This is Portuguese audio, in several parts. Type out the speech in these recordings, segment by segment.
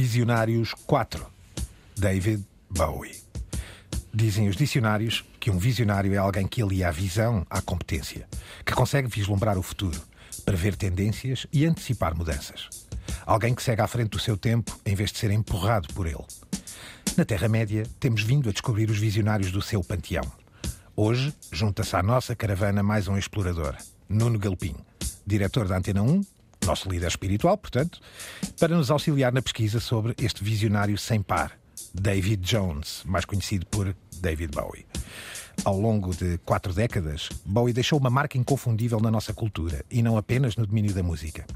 Visionários 4. David Bowie. Dizem os dicionários que um visionário é alguém que alia a visão à competência, que consegue vislumbrar o futuro, prever tendências e antecipar mudanças. Alguém que segue à frente do seu tempo em vez de ser empurrado por ele. Na Terra-média, temos vindo a descobrir os visionários do seu panteão. Hoje, junta-se à nossa caravana mais um explorador, Nuno Galpim, diretor da Antena 1, nosso líder espiritual, portanto, para nos auxiliar na pesquisa sobre este visionário sem par, David Jones, mais conhecido por David Bowie. Ao longo de quatro décadas, Bowie deixou uma marca inconfundível na nossa cultura e não apenas no domínio da música.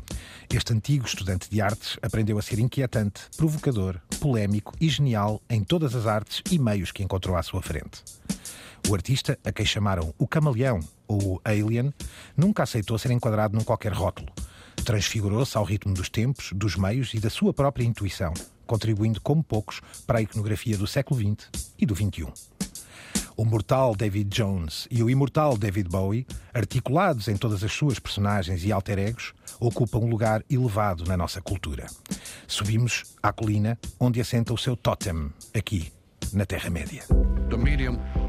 Este antigo estudante de artes aprendeu a ser inquietante, provocador, polémico e genial em todas as artes e meios que encontrou à sua frente. O artista, a quem chamaram o camaleão ou o alien, nunca aceitou ser enquadrado num qualquer rótulo. Transfigurou-se ao ritmo dos tempos, dos meios e da sua própria intuição, contribuindo como poucos para a iconografia do século XX e do XXI. O mortal David Jones e o imortal David Bowie, articulados em todas as suas personagens e alter egos, ocupam um lugar elevado na nossa cultura. Subimos à colina onde assenta o seu totem, aqui, na Terra-média.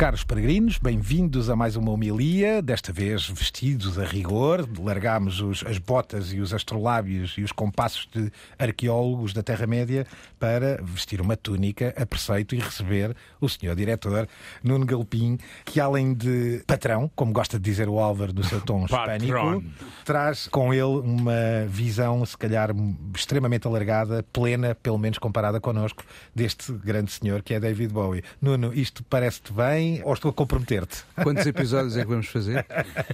Caros peregrinos, bem-vindos a mais uma homilia, desta vez vestidos a rigor. Largámos os, as botas e os astrolábios e os compassos de arqueólogos da Terra-média para vestir uma túnica a preceito e receber o senhor diretor Nuno Galpim, que além de patrão, como gosta de dizer o Álvaro do seu tom hispânico, traz com ele uma visão, se calhar, extremamente alargada, plena, pelo menos comparada connosco, deste grande senhor que é David Bowie. Nuno, isto parece-te bem? Ou estou a comprometer-te? Quantos episódios é que vamos fazer?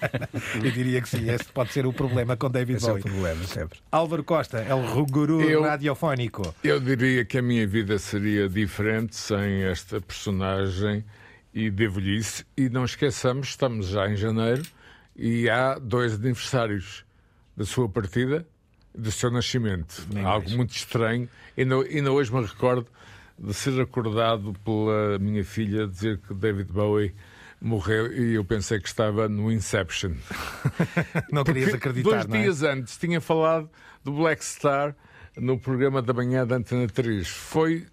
Eu diria que sim, esse pode ser o problema com David Esse Bowie. é o problema, sempre. Álvaro Costa, é o guru Eu- radiofónico. Eu diria que a minha vida seria diferente sem esta personagem e devo-lhe E não esqueçamos, estamos já em janeiro e há dois aniversários da sua partida e do seu nascimento. Nem Algo mais. muito estranho. E ainda, ainda hoje me recordo de ser acordado pela minha filha dizer que David Bowie morreu e eu pensei que estava no Inception. Não querias acreditar, dois não é? dias antes tinha falado do Black Star no programa da manhã da Antena 3. Foi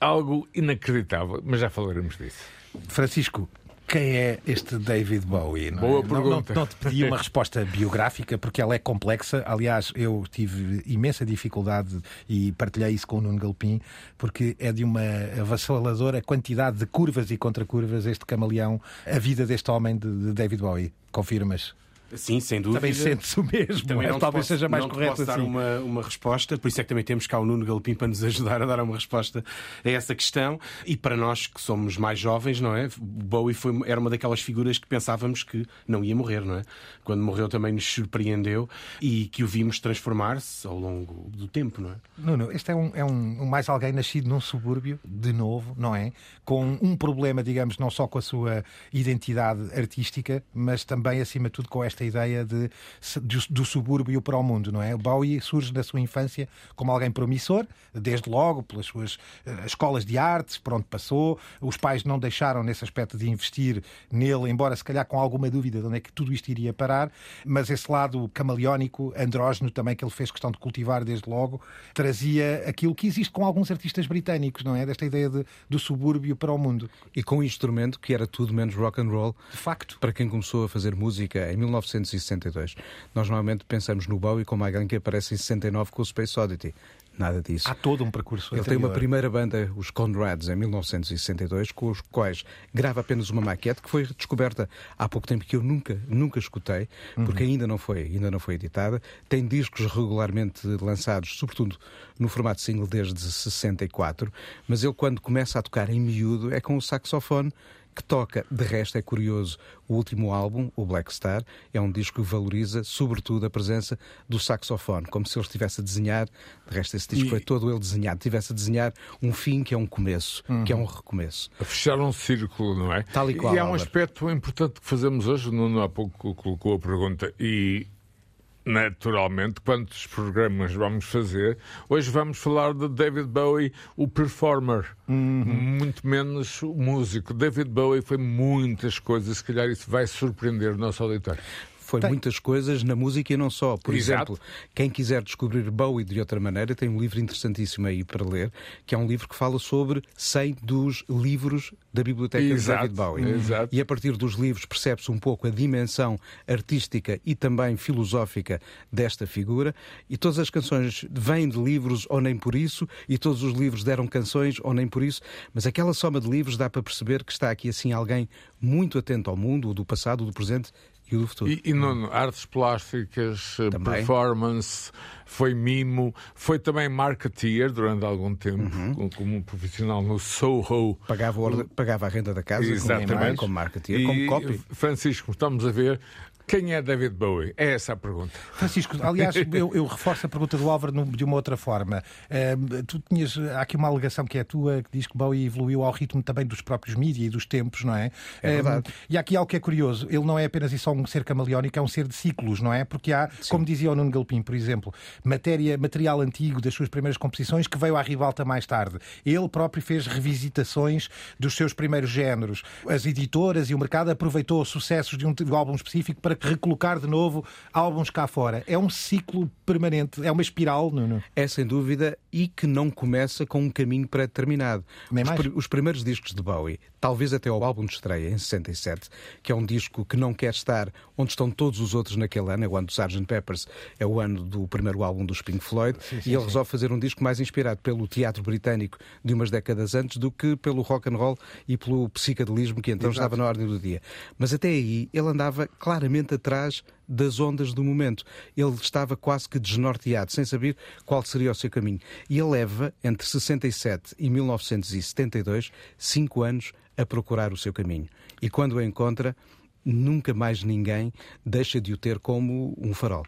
algo inacreditável, mas já falaremos disso. Francisco, quem é este David Bowie? não é? Boa Não- pergunta. Não, não te pedi uma resposta biográfica porque ela é complexa. Aliás, eu tive imensa dificuldade e partilhei isso com o Nuno Galpim porque é de uma avassaladora quantidade de curvas e contracurvas este camaleão, a vida deste homem de, de David Bowie. Confirmas? Sim, sem dúvida. Também sente-se o mesmo. Também não Talvez posso- seja mais não correto posso dar assim. uma, uma resposta, por isso é que também temos cá o Nuno Galopim para nos ajudar a dar uma resposta a essa questão. E para nós que somos mais jovens, não é? Bowie foi, era uma daquelas figuras que pensávamos que não ia morrer, não é? Quando morreu também nos surpreendeu e que o vimos transformar-se ao longo do tempo, não é? Nuno, este é, um, é um, um mais alguém nascido num subúrbio, de novo, não é? Com um problema, digamos, não só com a sua identidade artística, mas também, acima de tudo, com esta ideia de, de- do subúrbio para o mundo, não é? O Bowie surge na sua infância como alguém promissor, desde logo, pelas suas eh, escolas de artes, por onde passou. Os pais não deixaram nesse aspecto de investir nele, embora se calhar com alguma dúvida de onde é que tudo isto iria parar, mas esse lado camaleónico, andrógeno também que ele fez questão de cultivar desde logo, trazia aquilo que existe com alguns artistas britânicos, não é? Desta ideia de- do subúrbio para o mundo. E com um instrumento que era tudo menos rock and roll. De facto. Para quem começou a fazer música em 1962. Nós normalmente pensamos no Bowie como alguém que aparece em 69 com o Space Oddity. Nada disso. Há todo um percurso Ele tem uma anterior. primeira banda, os Conrads, em 1962, com os quais grava apenas uma maquete que foi descoberta há pouco tempo que eu nunca, nunca escutei, porque ainda não foi, ainda não foi editada. Tem discos regularmente lançados, sobretudo no formato single desde 64, mas ele quando começa a tocar em miúdo é com o saxofone que toca. De resto, é curioso, o último álbum, o Black Star, é um disco que valoriza, sobretudo, a presença do saxofone, como se ele estivesse a desenhar. De resto, esse disco E- foi todo ele desenhado, estivesse a desenhar um fim que é um começo, que é um recomeço. A fechar um círculo, não é? Tal e qual, há um Álvaro. aspecto importante que fazemos hoje. Nuno há pouco colocou a pergunta e naturalmente, quantos programas vamos fazer. Hoje vamos falar de David Bowie, o performer, uhum. muito menos o músico. David Bowie foi muitas coisas, se calhar isso vai surpreender o nosso auditório foi tem. muitas coisas na música e não só. Por Exato. exemplo, quem quiser descobrir Bowie de outra maneira, tem um livro interessantíssimo aí para ler, que é um livro que fala sobre 100 dos livros da biblioteca Exato. de David Bowie. Exato. E a partir dos livros percebe-se um pouco a dimensão artística e também filosófica desta figura. E todas as canções vêm de livros ou nem por isso, e todos os livros deram canções ou nem por isso, mas aquela soma de livros dá para perceber que está aqui assim alguém muito atento ao mundo, do passado, do presente e o do futuro. E, e artes plásticas, eh, também. performance, foi mimo, foi também marketeer durante algum tempo, uhum. como um profissional no Soho. Pagava, pagava a renda da casa Exatamente. como marketeer, como copy. Francisco, estamos a ver quem é David Bowie? É essa a pergunta. Francisco, aliás, eu, eu reforço a pergunta do Álvaro de uma outra forma. Uh, tu tinhas, há aqui uma alegação que é tua que diz que Bowie evoluiu ao ritmo também dos próprios mídias e dos tempos, não é? É verdade. e há aqui algo que é curioso. Ele não é apenas e só um ser camaleónico, é um ser de ciclos, não é? Porque há, Sim. como dizia o Nuno Galpim, por exemplo, matéria, material antigo das suas primeiras composições que veio à ribalta mais tarde. Ele próprio fez revisitações dos seus primeiros géneros. As editoras e o mercado aproveitou sucessos de um, de um álbum específico para recolocar de novo álbuns cá fora. É um ciclo permanente, é uma espiral, Nuno. É sem dúvida, e que não começa com um caminho pré-determinado. Os, os, primeiros discos de Bowie, talvez até ao álbum de estreia, em 67, que é um disco que não quer estar onde estão todos os outros naquele ano, é o ano do Sgt. Peppers, é o ano do primeiro álbum dos Pink Floyd, sim, sim, e ele sim. resolve fazer um disco mais inspirado pelo teatro britânico de umas décadas antes do que pelo rock and roll e pelo psicadelismo que então Exato. estava na ordem do dia. Mas até aí ele andava claramente atrás das ondas do momento. Ele estava quase que desnorteado, sem saber qual seria o seu caminho. E ele leva, entre 67 e 1972, cinco anos a procurar o seu caminho. E quando o encontra, nunca mais ninguém deixa de o ter como um farol.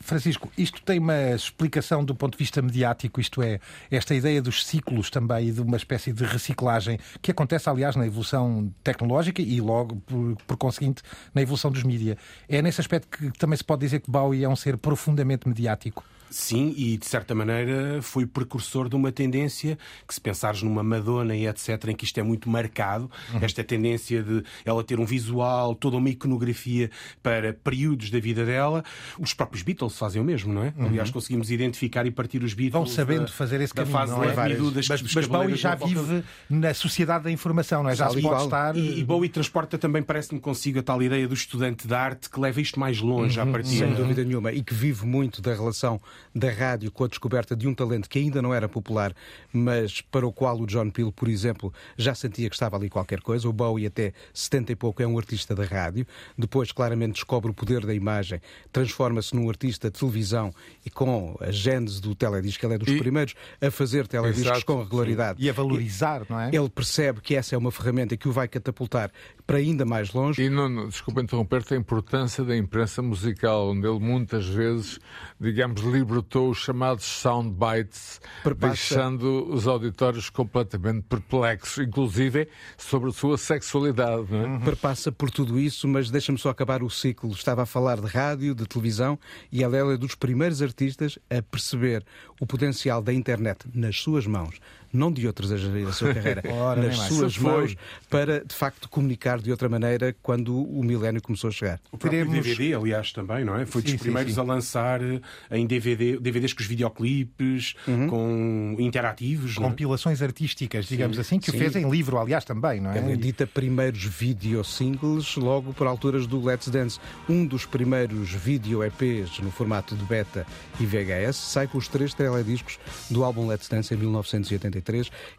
Francisco, isto tem uma explicação do ponto de vista mediático, isto é, esta ideia dos ciclos também e de uma espécie de reciclagem que acontece, aliás, na evolução tecnológica e logo, por, por conseguinte, na evolução dos mídias. É nesse aspecto que também se pode dizer que Bowie é um ser profundamente mediático. Sim, e de certa maneira foi precursor de uma tendência que, se pensares numa Madonna e etc., em que isto é muito marcado, uhum. esta tendência de ela ter um visual, toda uma iconografia para períodos da vida dela, os próprios Beatles fazem o mesmo, não é? Uhum. Aliás, conseguimos identificar e partir os Beatles. Vão sabendo da, fazer esse caminho. Fase não é? das, mas, mas Bowie já vive na sociedade da informação, não é? Já se pode estar. E, e Bowie transporta também, parece-me consigo, a tal ideia do estudante de arte que leva isto mais longe uhum. à partida. Sem dúvida nenhuma. E que vive muito da relação da rádio com a descoberta de um talento que ainda não era popular, mas para o qual o John Peel, por exemplo, já sentia que estava ali qualquer coisa. O Bowie, até 70 e pouco, é um artista da rádio. Depois, claramente, descobre o poder da imagem, transforma-se num artista de televisão e com a gênese do teledisco, ele é dos e... primeiros a fazer telediscos Exato, com regularidade. Sim. E a valorizar, não é? Ele percebe que essa é uma ferramenta que o vai catapultar para ainda mais longe. E, não, desculpa interromper-te, a importância da imprensa musical, onde ele muitas vezes, digamos, libertou os chamados soundbites, Perpassa. deixando os auditórios completamente perplexos, inclusive sobre a sua sexualidade. Não é? Uhum. Perpassa por tudo isso, mas deixa-me só acabar o ciclo. Estava a falar de rádio, de televisão, e ela é dos primeiros artistas a perceber o potencial da internet nas suas mãos não de outros a gerir a sua carreira, Ora, nas suas mãos, para de facto comunicar de outra maneira quando o milénio começou a chegar. O próprio Teremos... DVD, aliás, também, não é? Foi sim, dos primeiros sim, sim. a lançar eh, em DVD, DVDs com os videoclipes, uhum. com interativos. É? Compilações artísticas, digamos assim, que o fez em livro, aliás, também, não é? Ele edita primeiros video singles logo por alturas do Let's Dance. Um dos primeiros video EPs no formato de beta e VHS sai com os três telediscos do álbum Let's Dance em 1983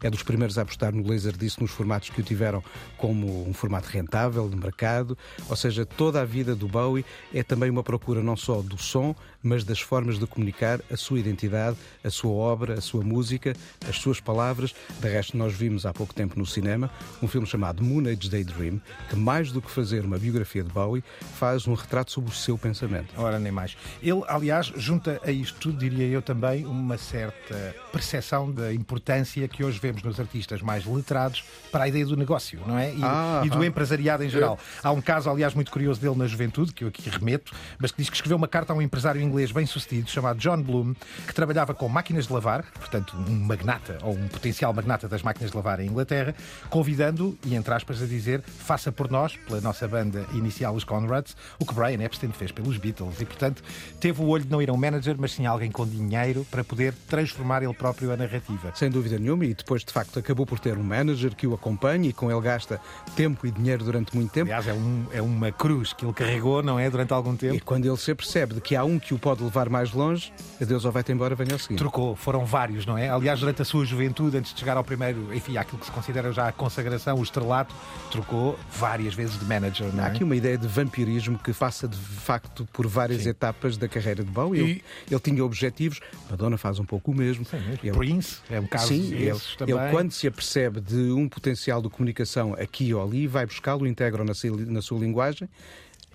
é dos primeiros a apostar no Laserdisc nos formatos que o tiveram como um formato rentável de mercado. Ou seja, toda a vida do Bowie é também uma procura não só do som, mas das formas de comunicar a sua identidade, a sua obra, a sua música, as suas palavras. De resto, nós vimos há pouco tempo no cinema um filme chamado Moon Age Daydream, que mais do que fazer uma biografia de Bowie, faz um retrato sobre o seu pensamento. Ora, nem mais. Ele, aliás, junta a isto tudo, diria eu também, uma certa percepção da importância tendência que hoje vemos nos artistas mais letrados para a ideia do negócio, não é? E, ah, e do ah. empresariado em geral. Há um caso, aliás, muito curioso dele na juventude, que eu aqui remeto, mas que diz que escreveu uma carta a um empresário inglês bem sucedido chamado John Bloom, que trabalhava com máquinas de lavar, portanto, um magnata ou um potencial magnata das máquinas de lavar em Inglaterra, convidando, e entre aspas, a dizer, faça por nós, pela nossa banda inicial, os Conrads, o que Brian Epstein fez pelos Beatles. E, portanto, teve o olho de não ir a um manager, mas sim a alguém com dinheiro para poder transformar ele próprio a narrativa. Sem dúvida nenhuma, e depois de facto acabou por ter um manager que o acompanha e com ele gasta tempo e dinheiro durante muito tempo. Aliás, é, um, é uma cruz que ele carregou, não é? Durante algum tempo. E quando ele se percebe de que há um que o pode levar mais longe, adeus ou vai-te embora, venha ao seguinte. Trocou, foram vários, não é? Aliás, durante a sua juventude, antes de chegar ao primeiro, enfim, àquilo que se considera já a consagração, o estrelato, trocou várias vezes de manager, não Há é? aqui uma ideia de vampirismo que passa de facto por várias Sim. etapas da carreira de Bowie. E- Ele, ele tinha objetivos, Madonna faz um pouco o mesmo. Ele- Prince, é um caso Sim, ele, ele quando se apercebe de um potencial de comunicação aqui ou ali, vai buscá-lo, integra na, na sua linguagem.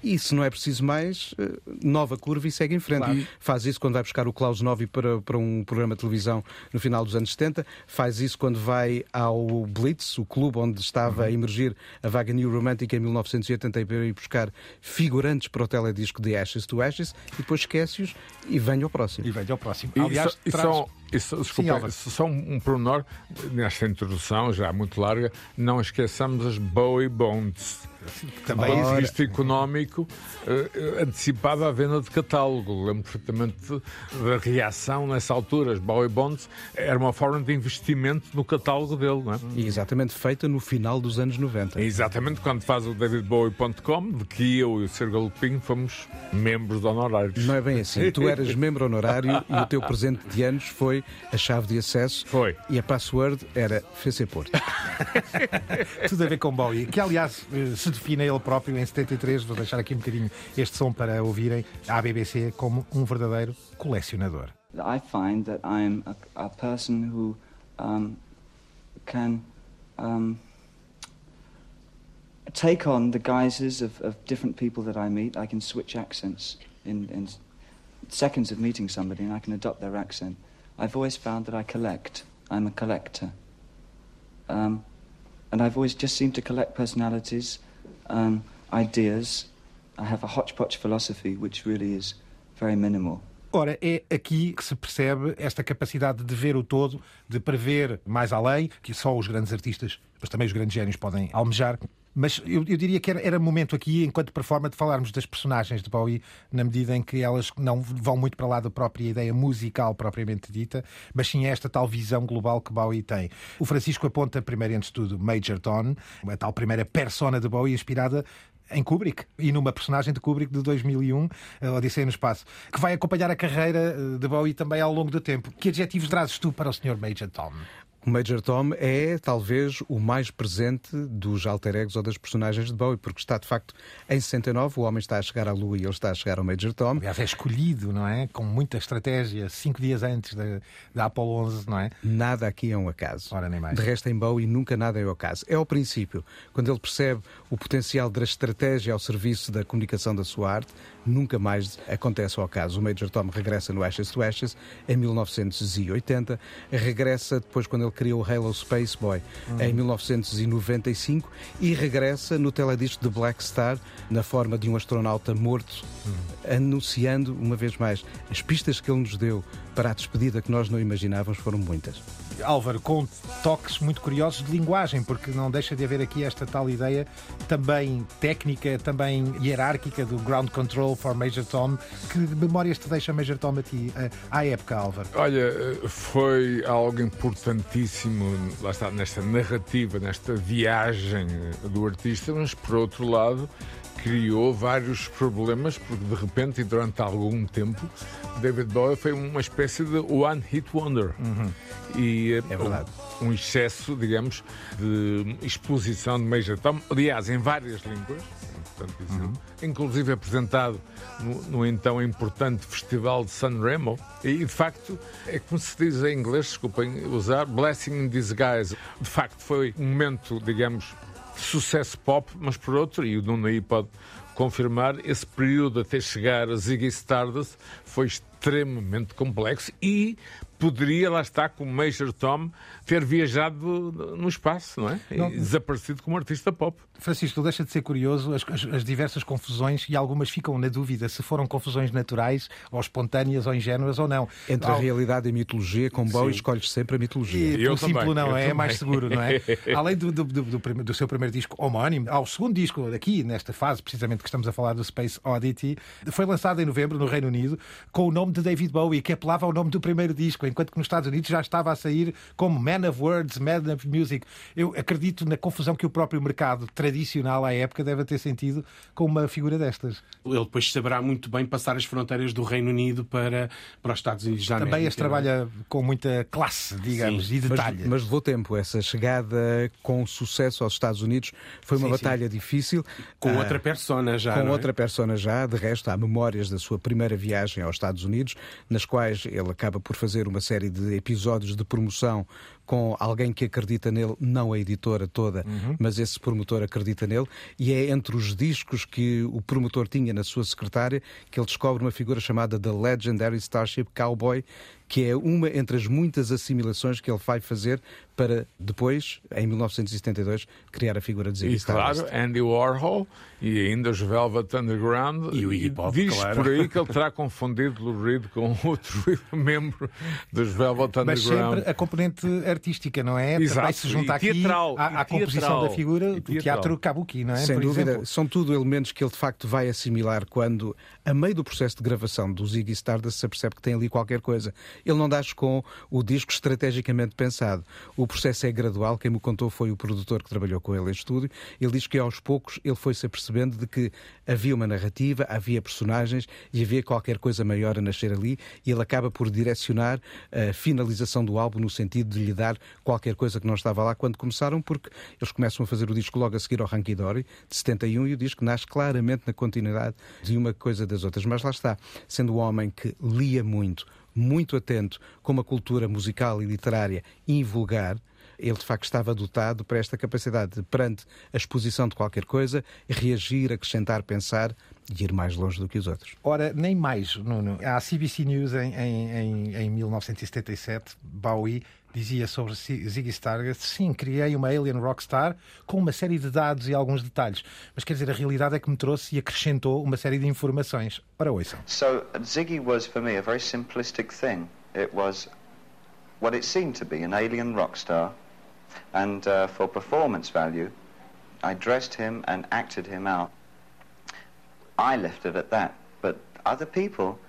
E se não é preciso mais, eh, nova curva e segue em frente. Claro. Faz isso quando vai buscar o Klaus Novi para, para um programa de televisão no final dos anos 70. Faz isso quando vai ao Blitz, o clube onde estava a emergir a vaga New Romantic em 1980 para ir buscar figurantes para o teledisco de Ashes to Ashes e depois esquece-os e vem ao próximo. E vem ao próximo. E Aliás, só, e traz- só- desculpa, Álvaro. só um, um pormenor nesta introdução, já muito larga, não esqueçamos as Bowie Bonds. Também Ora. existe económico eh, antecipado à venda de catálogo. Lembro perfeitamente da reação nessa altura. As Bowie Bonds era uma forma de investimento no catálogo dele, não é? E exatamente feita no final dos anos 90. É Exatamente quando faz o davidbowie.com, de que eu e o Sergio Lupin fomos membros honorários. Não é bem assim. Tu eras membro honorário e o teu presente de anos foi a chave de acesso. Foi. E a password era FC Porto. tudo a ver com Bowie, que aliás eh, se define ele próprio em 73. Vou deixar aqui um bocadinho este som para ouvirem à BBC como um verdadeiro colecionador. I find that I'm a, a person who um, can um, take on the guises of, of different people that I meet. I can switch accents in, in seconds of meeting somebody, and I can adopt their accent. I've always found that I collect. I'm a collector. Um, and I've always just seemed to collect personalities, um, ideas. I have a hodgepodge philosophy, which really is very minimal. Ora, é aqui que se percebe esta capacidade de ver o todo, de prever mais além, que só os grandes artistas, mas também os grandes génios podem almejar. Mas eu, eu diria que era, era momento aqui, enquanto performa, de falarmos das personagens de Bowie, na medida em que elas não vão muito para lá da própria ideia musical propriamente dita, mas sim esta tal visão global que Bowie tem. O Francisco aponta, primeiro antes de tudo, Major Tom, a tal primeira persona de Bowie inspirada em Kubrick e numa personagem de Kubrick de 2001, a Odisseia no Espaço, que vai acompanhar a carreira eh, de Bowie também ao longo do tempo. Que adjetivos trazes tu para o Sr. Major Tom? O Major Tom é talvez o mais presente dos alter egos ou das personagens de Bowie, porque está de facto em 69, o homem está a chegar à Lua e ele está a chegar ao Major Tom. Aliás, é escolhido, não é? Com muita estratégia, cinco dias antes da, da Apollo 11, não é? Nada aqui é um acaso. Ora, nem mais. De resto, em Bowie nunca nada é o acaso. É ao princípio, quando ele percebe o potencial da estratégia ao serviço da comunicação da sua arte, nunca mais acontece ao acaso. O Major Tom regressa no Ashes to Ashes em 1980, regressa depois quando ele cria o Halo Space Boy em 1995 e regressa no teledisco de Black Star na forma de um astronauta morto, anunciando uma vez mais as pistas que ele nos deu para a despedida que nós não imaginávamos foram muitas. Álvaro, com toques muito curiosos de linguagem, porque não deixa de haver aqui esta tal ideia também técnica, também hierárquica do ground control for Major Tom. Que memórias te deixa Major Tom a ti, à época, Álvaro? Olha, foi algo importantíssimo, lá está, nesta narrativa, nesta viagem do artista, mas por outro lado criou vários problemas, porque de repente e durante algum tempo David Bowie foi uma espécie de one hit wonder. E eh, É verdade. um excesso, digamos, de exposição de Major Tom, aliás, em várias línguas, é importante dizer, inclusive apresentado no, no então importante Festival de Sanremo, e de facto, é como se diz em inglês, desculpem usar, blessing in disguise. De facto, foi um momento, digamos, sucesso pop, mas por outro, e o Nuno aí pode confirmar, esse período até chegar a Ziggy Stardust foi extremamente complexo e poderia, lá está, como Major Tom, ter viajado no espaço, não é? Não... E desaparecido como artista pop. Francisco, deixa de ser curioso as, as, as, diversas confusões e algumas ficam na dúvida se foram confusões naturais, ou espontâneas, ou ingênuas, ou não. Entre Al... a realidade e a mitologia, com Bowie escolhes sempre a mitologia. E, o simples não é, é mais seguro, não é? Além do, do, do, do, do seu primeiro disco homónimo, ao segundo disco, aqui, nesta fase, precisamente que estamos a falar do Space Oddity, foi lançado em novembro no Reino Unido com o nome de David Bowie, que apelava ao nome do primeiro disco, enquanto que nos Estados Unidos já estava a sair como Man of Words, Man of Music. Eu acredito na confusão que o próprio mercado tradicional à época deve ter sentido com uma figura destas. Ele depois saberá muito bem passar as fronteiras do Reino Unido para, para os Estados Unidos da Também as trabalha com muita classe, digamos, sim. e detalhe. Mas, mas levou tempo. Essa chegada com sucesso aos Estados Unidos foi uma sim, batalha sim. difícil. Com ah, outra persona já. Com é? outra persona já. De resto, há memórias da sua primeira viagem aos Estados Unidos, nas quais ele acaba por fazer uma série de episódios de promoção com alguém que acredita nele, não a editora toda, uhum. mas esse promotor acredita nele, e é entre os discos que o promotor tinha na sua secretária que ele descobre uma figura chamada The Legendary Starship Cowboy, que é uma entre as muitas assimilações que ele vai fazer para depois, em 1972, criar a figura de Ziggy Stardust. Claro, Andy Warhol e ainda os Velvet Underground. E o Iggy Pop, Diz claro. por aí que ele terá confundido o Reed com outro membro dos Velvet Underground. Mas sempre a componente artística, não é? Exato. Também se junta aqui teatral, à, à composição da figura do teatro kabuki, não é? Sem por dúvida, exemplo. são tudo elementos que ele de facto vai assimilar quando, a meio do processo de gravação do Ziggy Stardust, se percebe que tem ali qualquer coisa. Ele não dá com o disco estrategicamente pensado. O processo é gradual, quem me contou foi o produtor que trabalhou com ele em estúdio. Ele diz que aos poucos ele foi-se apercebendo de que havia uma narrativa, havia personagens e havia qualquer coisa maior a nascer ali e ele acaba por direcionar a finalização do álbum no sentido de lhe dar qualquer coisa que não estava lá quando começaram, porque eles começam a fazer o disco logo a seguir ao Hanky Dory, de 71, e o disco nasce claramente na continuidade de uma coisa das outras. Mas lá está, sendo um homem que lia muito, muito atento com uma cultura musical e literária invulgar, ele de facto estava dotado para esta capacidade de, perante a exposição de qualquer coisa, reagir, acrescentar, pensar e ir mais longe do que os outros. Ora, nem mais, Nuno. A CBC News, em, em, em 1977, Bowie dizia sobre Ziggy Stardust, sim, criei uma alien rockstar com uma série de dados e alguns detalhes. Mas quer dizer, a realidade é que me trouxe e acrescentou uma série de informações. Ora, ouçam. So, Ziggy was for me a very simplistic thing. It was what it seemed to be, an alien rockstar. And uh, for performance value, I dressed him and acted him out. I left it at that. But other people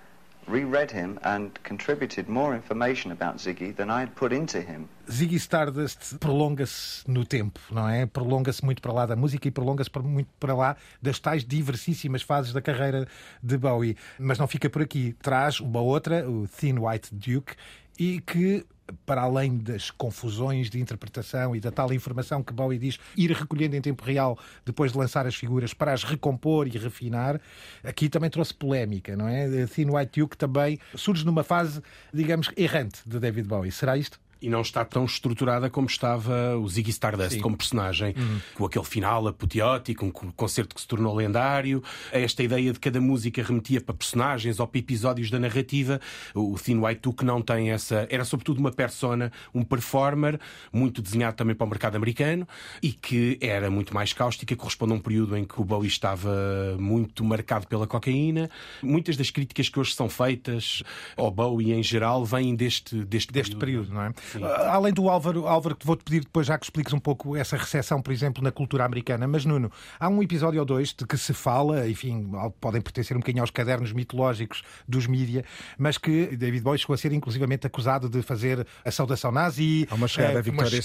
reread him and contributed more information about Ziggy than I had put into him. Ziggy Stardust prolonga-se no tempo, não é? Prolonga-se muito para lá da música e prolonga-se muito para lá das tais diversíssimas fases da carreira de Bowie. Mas não fica por aqui. Traz uma outra, o Thin White Duke, e que para além das confusões de interpretação e da tal informação que Bowie diz ir recolhendo em tempo real depois de lançar as figuras para as recompor e refinar, aqui também trouxe polémica, não é? Thin White Duke também surge numa fase, digamos, errante de David Bowie. Será isto? E não está tão estruturada como estava o Ziggy Stardust Sim. como personagem, uhum. com aquele final apoteótico, um concerto que se tornou lendário, esta ideia de cada música remetia para personagens ou para episódios da narrativa. O Thin White Duke não tem essa. Era sobretudo uma persona, um performer, muito desenhado também para o mercado americano e que era muito mais cáustica, corresponde a um período em que o Bowie estava muito marcado pela cocaína. Muitas das críticas que hoje são feitas ao Bowie em geral vêm deste, deste, deste período, período não é? Ah, além do Álvaro, Álvaro, vou-te pedir depois já que expliques um pouco essa recepção, por exemplo, na cultura americana. Mas, Nuno, há um episódio ou dois de que se fala, enfim, podem pertencer um bocadinho aos cadernos mitológicos dos mídia, mas que David Bowie chegou a ser inclusivamente acusado de fazer a saudação nazi. Há uma chegada é, a Victoria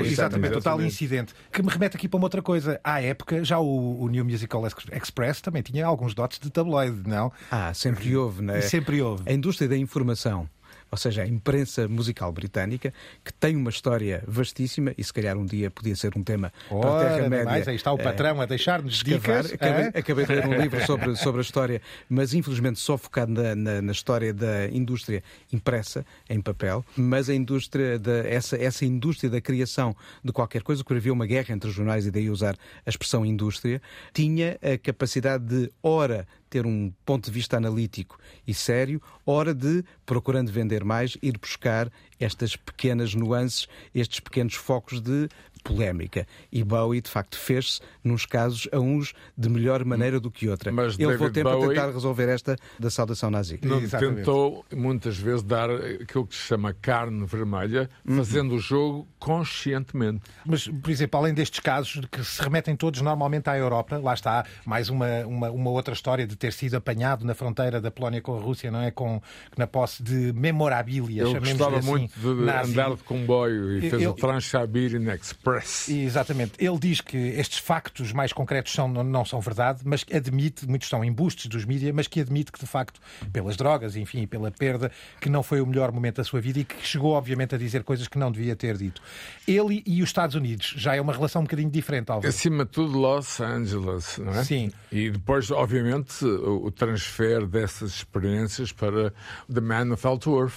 exatamente, o tal incidente. Que me remete aqui para uma outra coisa. À época, já o, o New Musical Express também tinha alguns dotes de tabloide, não? Ah, sempre houve, né? Sempre houve. A indústria da informação ou seja, a imprensa musical britânica, que tem uma história vastíssima e se calhar um dia podia ser um tema Ora, para a Terra-média. Mais, aí está o patrão a deixar-nos dicas. Acabei, acabei, de ler um livro sobre, sobre a história, mas infelizmente só focado na, na, na, história da indústria impressa em papel, mas a indústria, da, essa, essa indústria da criação de qualquer coisa, que havia uma guerra entre os jornais e daí usar a expressão indústria, tinha a capacidade de, ora, ter um ponto de vista analítico e sério, hora de, procurando vender mais, ir buscar estas pequenas nuances, estes pequenos focos de polémica. E Bowie, de facto, fez-se, nos casos, a uns de melhor maneira do que outra. Mas Ele levou tempo Bowie- a tentar resolver esta da saudação nazi. Não Exatamente. tentou muitas vezes dar aquilo que se chama carne vermelha, fazendo o jogo conscientemente. Mas, por exemplo, além destes casos que se remetem todos normalmente à Europa, lá está mais uma, uma, uma outra história de ter sido apanhado na fronteira da Polónia com a Rússia, não é? Com, na posse de memorabilia, chamemos gostava assim, muito de nazi. andar de comboio e fez Eu- o Trans-Siberian Express. Exatamente. Ele diz que estes factos mais concretos são, não, são verdade, mas que admite, muitos são embustes dos mídias, mas que admite que, de facto, pelas drogas, enfim, pela perda, que não foi o melhor momento da sua vida e que chegou, obviamente, a dizer coisas que não devia ter dito. Ele e os Estados Unidos já é uma relação um bocadinho diferente, Álvaro. Acima de tudo, Los Angeles, não é? Sim. E depois, obviamente, o transfer dessas experiências para The Man of Eltworth.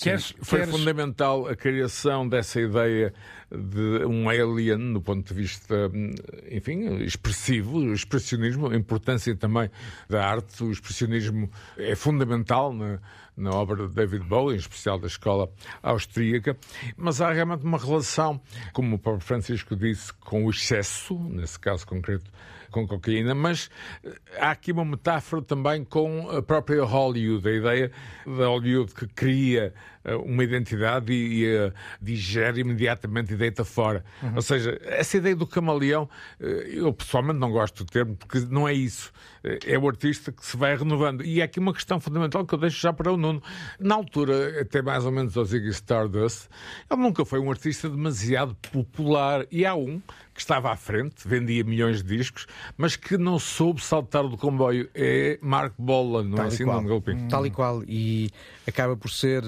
Queres- Foi queres- fundamental a criação dessa ideia de um alien, do ponto de vista, enfim, expressivo, o expressionismo, a importância também da arte. O expressionismo é fundamental na, na obra de David Bowie, em especial da escola austríaca, mas há realmente uma relação, como o próprio Francisco disse, com o excesso, nesse caso concreto, com cocaína, mas eh, há aqui uma metáfora também com a própria Hollywood, a ideia da Hollywood que cria uma identidade e, e a digere imediatamente e deita fora. Ou seja, essa ideia do camaleão, eh, eu pessoalmente não gosto do termo, porque não é isso. Eh, É o artista que se vai renovando. E há aqui uma questão fundamental que eu deixo já para o Nuno. Na altura, até mais ou menos ao Ziggy Stardust, ele nunca foi um artista demasiado popular. E há um que estava à frente, vendia milhões de discos, mas que não soube saltar do comboio. É Mark Bolan, não é Tal e assim. Nuno? Tal e qual. E acaba por ser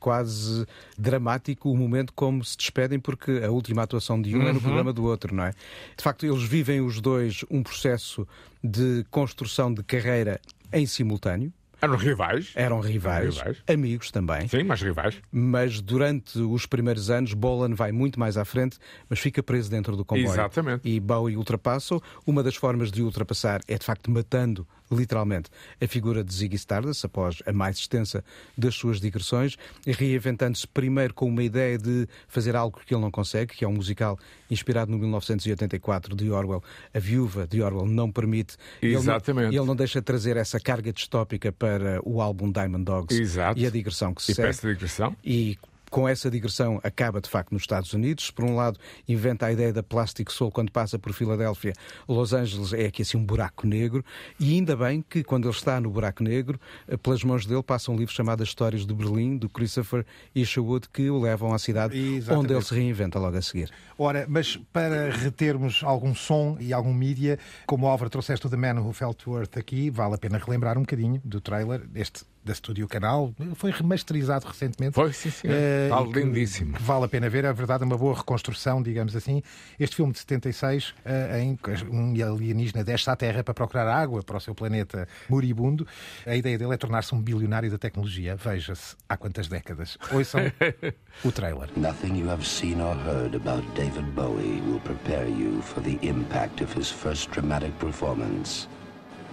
quase dramático o momento como se despedem, porque a última atuação de um é no programa do outro, não é? De facto, eles vivem os dois um processo de construção de carreira em simultâneo. Eram rivais. Eram rivais, Rivais. amigos também. Sim, mas rivais. Mas durante os primeiros anos, Bolan vai muito mais à frente, mas fica preso dentro do comboio. Exatamente. E Bowie ultrapassa-o. Uma das formas de ultrapassar é, de facto, matando, literalmente, a figura de Ziggy Stardust, após a mais extensa das suas digressões, reinventando-se primeiro com uma ideia de fazer algo que ele não consegue, que é um musical inspirado no 1984 de Orwell. A viúva de Orwell não permite. Ele não- Exatamente. Ele não deixa de trazer essa carga distópica para o álbum Diamond Dogs Exato. e a digressão que se E segue. peça digressão. E com essa digressão acaba de facto nos Estados Unidos. Por um lado, inventa a ideia da Plastic Soul quando passa por Filadélfia. Los Angeles é aqui assim um buraco negro. E ainda bem que quando ele está no buraco negro, eh, pelas mãos dele passa um livro chamado As Histórias de Berlim, do Christopher Isherwood, que o levam à cidade Exatamente. onde ele se reinventa logo a seguir. Ora, mas para retermos algum som e algum mídia, como o Álvaro trouxeste o The Man Who Fell to Earth aqui, vale a pena relembrar um bocadinho do trailer, este da Studio Canal, foi remasterizado recentemente. Foi, sim, senhor. Está e que- lindíssimo. que vale a pena ver, é verdade, uma boa reconstrução, digamos assim. Este filme de 76, eh, em que um alienígena desce à Terra para procurar água para o seu planeta moribundo. A ideia dele é tornar-se um bilionário da tecnologia. Veja-se há quantas décadas. Ouçam o trailer. Nothing you have seen or heard about David Bowie will prepare you for the impact of his first dramatic performance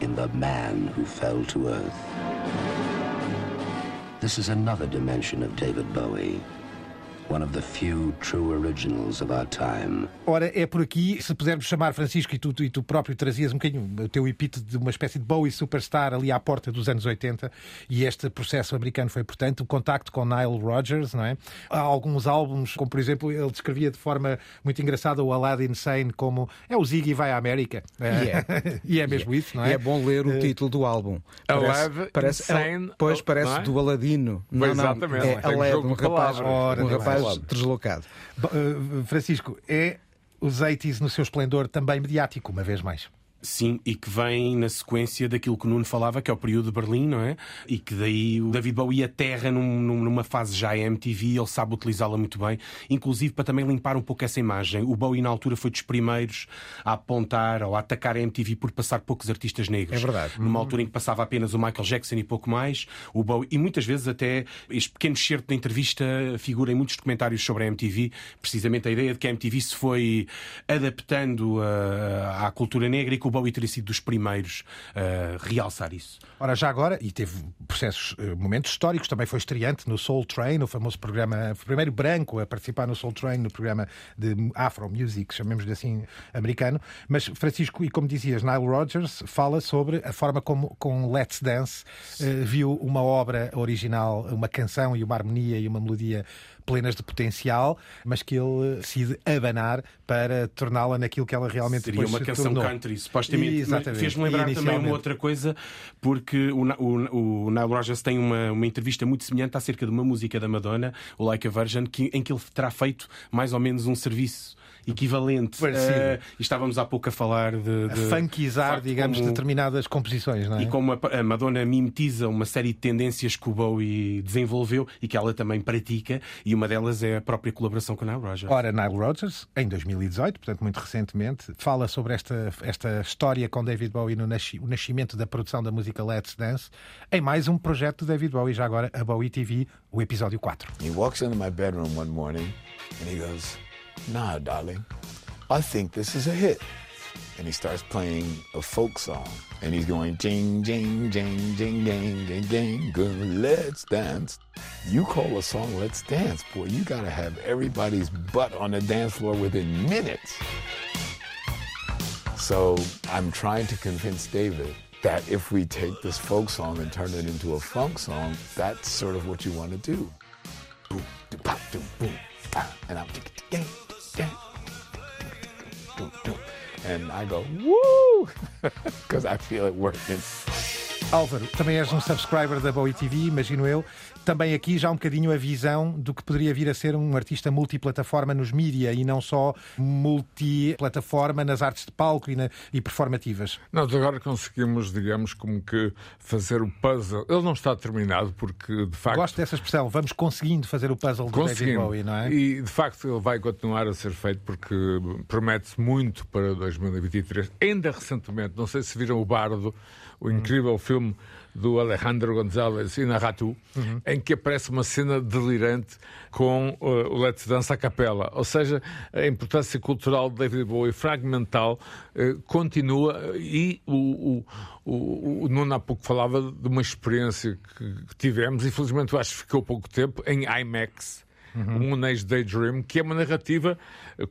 in The Man Who Fell to Earth. This is another dimension of David Bowie, Ora, é por aqui, se pudermos chamar, Francisco, e tu, e tu próprio trazias um bocadinho o teu epíteto de uma espécie de Bowie superstar ali à porta dos anos 80, e este processo americano foi, portanto, o contacto com Nile Rodgers, não é? Há alguns álbuns, como por exemplo, ele descrevia de forma muito engraçada o Aladdin Sane como é o Ziggy vai à América. E é. e é mesmo isso, não é? E é bom ler o título do álbum. Aladdin parece, Insane, pois parece não é? do Aladino. Não, não, exatamente. é jogo um rapaz. Ora, um rapaz mais. deslocado. Eh, Francisco, é os 80s no seu esplendor também mediático, uma vez mais. Sim, e que vem na sequência daquilo que o Nuno falava, que é o período de Berlim, não é? E que daí o David Bowie aterra num- num- numa fase já MTV, ele sabe utilizá-la muito bem, inclusive para também limpar um pouco essa imagem. O Bowie, na altura, foi dos primeiros a apontar ou a atacar a MTV por passar poucos artistas negros. É verdade. Numa altura em que passava apenas o Michael Jackson e pouco mais, o Bowie, e muitas vezes até este pequeno excerto da entrevista figura em muitos documentários sobre a MTV, precisamente a ideia de que a MTV se foi adaptando ah, à cultura negra e o o Bowie teria sido dos primeiros a realçar isso. Ora, já agora, e teve processos, eh, momentos históricos, também foi estreante no Soul Train, o famoso programa, primeiro branco a participar no Soul Train, no programa de Afro Music, chamemos-lhe assim, americano. Mas, Francisco, e como dizias, Nile Rodgers fala sobre a forma como com Let's Dance eh, viu uma obra original, uma canção e uma harmonia e uma melodia plenas de potencial, mas que ele decide abanar para torná-la naquilo que ela realmente Seria uma se canção tornou. country, supostamente. Exatamente. Fez-me lembrar também uma outra coisa, porque o, o, o Nile Rodgers tem uma, uma entrevista muito semelhante acerca de uma música da Madonna, o Like a Virgin, que, em que ele terá feito mais ou menos um serviço equivalente. E estávamos há pouco a falar de. A de funkizar, facto, digamos, como- determinadas composições, não é? E como a, a Madonna mimetiza uma série de tendências que o Bowie desenvolveu e que ela também pratica, e uma delas é a própria colaboração com o Nile Rodgers. Ora, Nile Rodgers, em 2018, portanto muito recentemente, fala sobre esta, esta história com David Bowie no nasci- o nascimento da produção da música Let's Dance, em mais um projeto de David Bowie, já agora a Bowie TV, o episódio 4. He walks into my bedroom one morning and he goes, Nah, darling, I think this is a hit. And he starts playing a folk song. And he's going, Jing, jing, jing, jing, jing, jing, jing, good, let's dance. You call a song Let's Dance, boy, you gotta have everybody's butt on the dance floor within minutes. So I'm trying to convince David that if we take this folk song and turn it into a funk song, that's sort of what you want to do. Boom, I go woo because I feel it working. Álvaro, também és um subscriber da Bowie TV, imagino eu. Também aqui já um bocadinho a visão do que poderia vir a ser um artista multiplataforma nos mídia e não só multiplataforma nas artes de palco e, na- e performativas. Nós agora conseguimos, digamos, como que fazer o puzzle. Ele não está terminado porque, de facto. Gosto dessa expressão, vamos conseguindo fazer o puzzle do David. Bowie, não é? E de facto ele vai continuar a ser feito porque promete-se muito para 2023. Ainda recentemente, não sei se viram o Bardo, o incrível filme do Alejandro González Inarritu, em que aparece uma cena delirante com uh, o Let's Dance à capela. Ou seja, a importância cultural de David Bowie fragmental uh, continua e o, o, o, o Nuno há pouco falava de uma experiência que, tivemos, infelizmente acho que ficou pouco tempo, em IMAX. Um Moonage Daydream, que é uma narrativa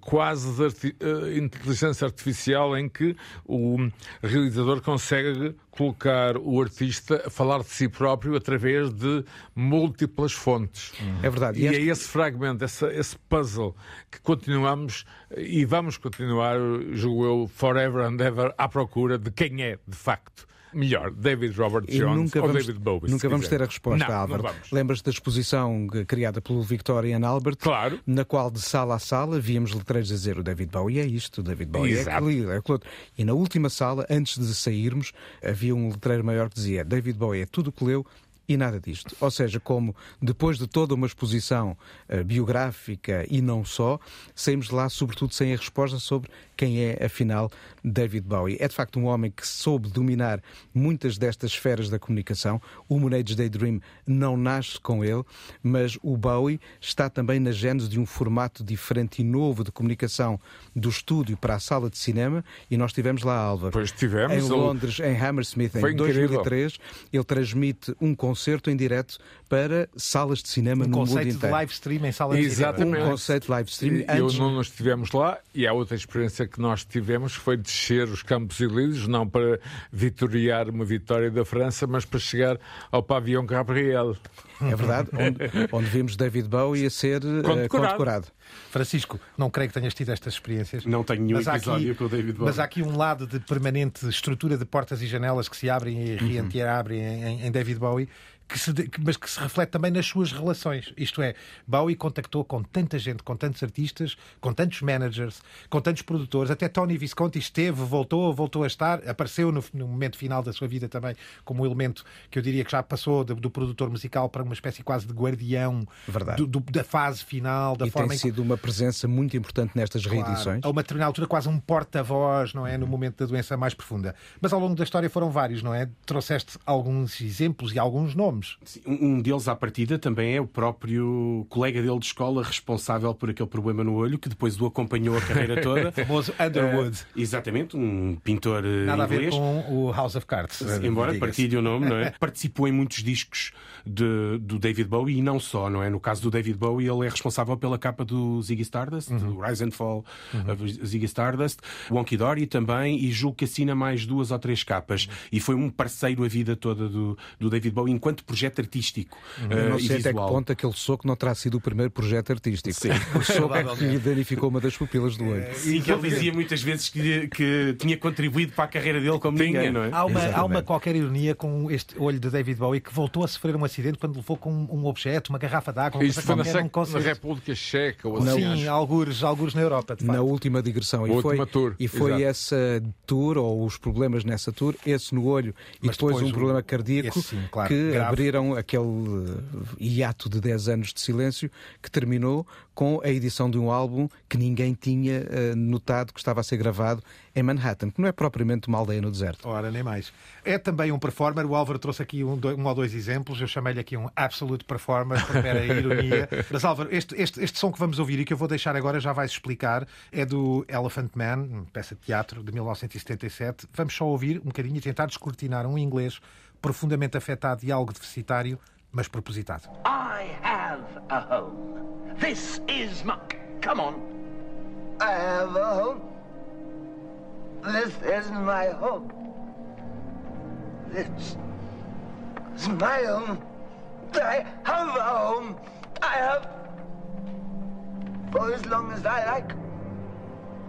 quase de arti- eh, inteligência artificial em que o realizador consegue colocar o artista a falar de si próprio através de múltiplas fontes. É verdade. E, E é este- esse fragmento, esse, esse puzzle que continuamos eh, e vamos continuar, julgo eu, forever and ever à procura de quem é, de facto, melhor, David Robert E Jones nunca ou vamos, David Bowie. nunca vamos quiser. ter a resposta, não, Álvaro. Não vamos. Lembras da exposição criada pelo Victorian Albert? Claro. Na qual, de sala a sala, víamos letreiros a dizer o David Bowie é isto, o David Bowie é Exato. aquilo, é aquilo outro. E na última sala, antes de sairmos, havia um letreiro maior que dizia David Bowie é tudo o que leu e nada disto. Ou seja, como depois de toda uma exposição eh, biográfica e não só, saímos de lá sobretudo sem a resposta sobre quem é, afinal, David Bowie. É de facto um homem que soube dominar muitas destas esferas da comunicação. O Moonage Daydream não nasce com ele, mas o Bowie está também na gênese de um formato diferente e novo de comunicação do estúdio para a sala de cinema e nós tivemos lá, Álvaro. Pois tivemos, Em Londres, em Hammersmith, em Foi incrível. 2003, ele transmite um concerto em direto para salas de cinema Um no mundo conceito de inteiro. live stream em sala de cinema. Exatamente. Um conceito de live stream Eu antes- não nos estivemos lá e a outra experiência que nós tivemos foi descer os Campos Elíseos, não para vitoriar uma vitória da França, mas para chegar ao pavilhão Gabriel. É verdade, onde, onde vimos David Bowie a ser eh, Condecorado. condecorado. Francisco, não creio que tenhas tido estas experiências. Não tenho nenhum Mas há episódio aqui- com o David Bowie. Mas há aqui um lado de permanente estrutura de portas e janelas que se abrem e Uhum. reabrem em, em David Bowie. Que se mas que se reflete também nas suas relações. Isto é, Bowie contactou com tanta gente, com tantos artistas, com tantos managers, com tantos produtores. Até Tony Visconti esteve, voltou, voltou a estar, apareceu no, no momento final da sua vida também como um elemento que eu diria que já passou do, do produtor musical para uma espécie quase de guardião do- do- da fase final, da e forma tem em que sido uma presença muito importante nestas Claro. reedições. A uma determinada altura, quase um porta-voz, não é? No momento da doença mais profunda. Mas ao longo da história foram vários, não é? Trouxeste alguns exemplos e alguns nomes. Nomes. Sim, Um deles, à partida, também é o próprio colega dele de escola responsável por aquele problema no olho, que depois o acompanhou a carreira toda. O famoso Underwood. Eh, exatamente, um pintor eh, Nada a ver inglês. com o House of Cards. Embora partilhe o nome, não é? Participou em muitos discos de- do David Bowie e não só, não é? No caso do David Bowie, ele é responsável pela capa do Ziggy Stardust, Uhum. do Rise and Fall of Ziggy Stardust, Wonky Dory também, e julgo que assina mais duas ou três capas. Uhum. E foi um parceiro a vida toda do, do David Bowie enquanto projeto artístico eh, Eu não e sei até que ponto aquele soco não terá sido o primeiro projeto artístico. Sim. O soco é que lhe danificou uma das pupilas do olho. Sim, que ele dizia muitas vezes que, que tinha contribuído para a carreira dele como ninguém, não é? Há uma, há uma qualquer ironia com este olho de David Bowie que voltou a sofrer um acidente quando levou com um objeto, uma garrafa de água, coisa foi na, Sec- na. República Checa. Ou assim, Sim, acho. algures, algures na Europa, de facto. Na última digressão. E foi, última tour, e foi exato. essa tour, ou os problemas nessa tour, esse no olho e Mas depois, depois um o- problema cardíaco esse sim, claro, que grave. Abriram aquele eh, hiato de 10 anos de silêncio que terminou com a edição de um álbum que ninguém tinha eh, notado que estava a ser gravado em Manhattan, que não é propriamente uma aldeia no deserto. Ora, nem mais. É também um performer. O Álvaro trouxe aqui um, um ou dois exemplos. Eu chamei-lhe aqui um absolute performer, porque era a ironia. Mas, Álvaro, este, este, este som que vamos ouvir e que eu vou deixar agora já vais explicar é do Elephant Man, peça de teatro de 1977. Vamos só ouvir um bocadinho e tentar descortinar um inglês profundamente afetado e algo deficitário, mas propositado. I have a home. This is my. Come on. I have a home. This is my home. This is my home. I have a home. I have. For as long as I like.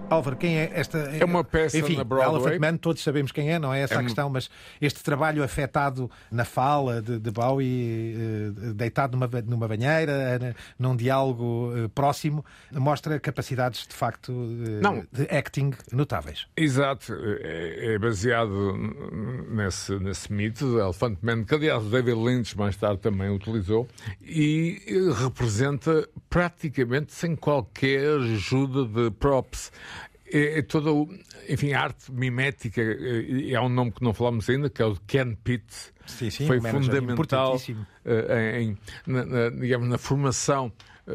Álvaro, quem é esta? É uma peça Enfim, na Broadway. Elephant Man, todos sabemos quem é, não é essa a um- questão, mas este trabalho afetado na fala de, de Bowie, eh, deitado numa, numa banheira, num diálogo eh, próximo, mostra capacidades de facto eh, Não. de acting notáveis. Exato, é, é baseado nesse, nesse mito do Elephant Man, que aliás David Lynch mais tarde também utilizou, e representa praticamente sem qualquer ajuda de props. É, é toda, enfim, a arte mimética, eh, é um nome que não falamos ainda, que é o de Ken Pitt. Sim, sim, Foi fundamental eh, em, na, na- digamos, na formação eh,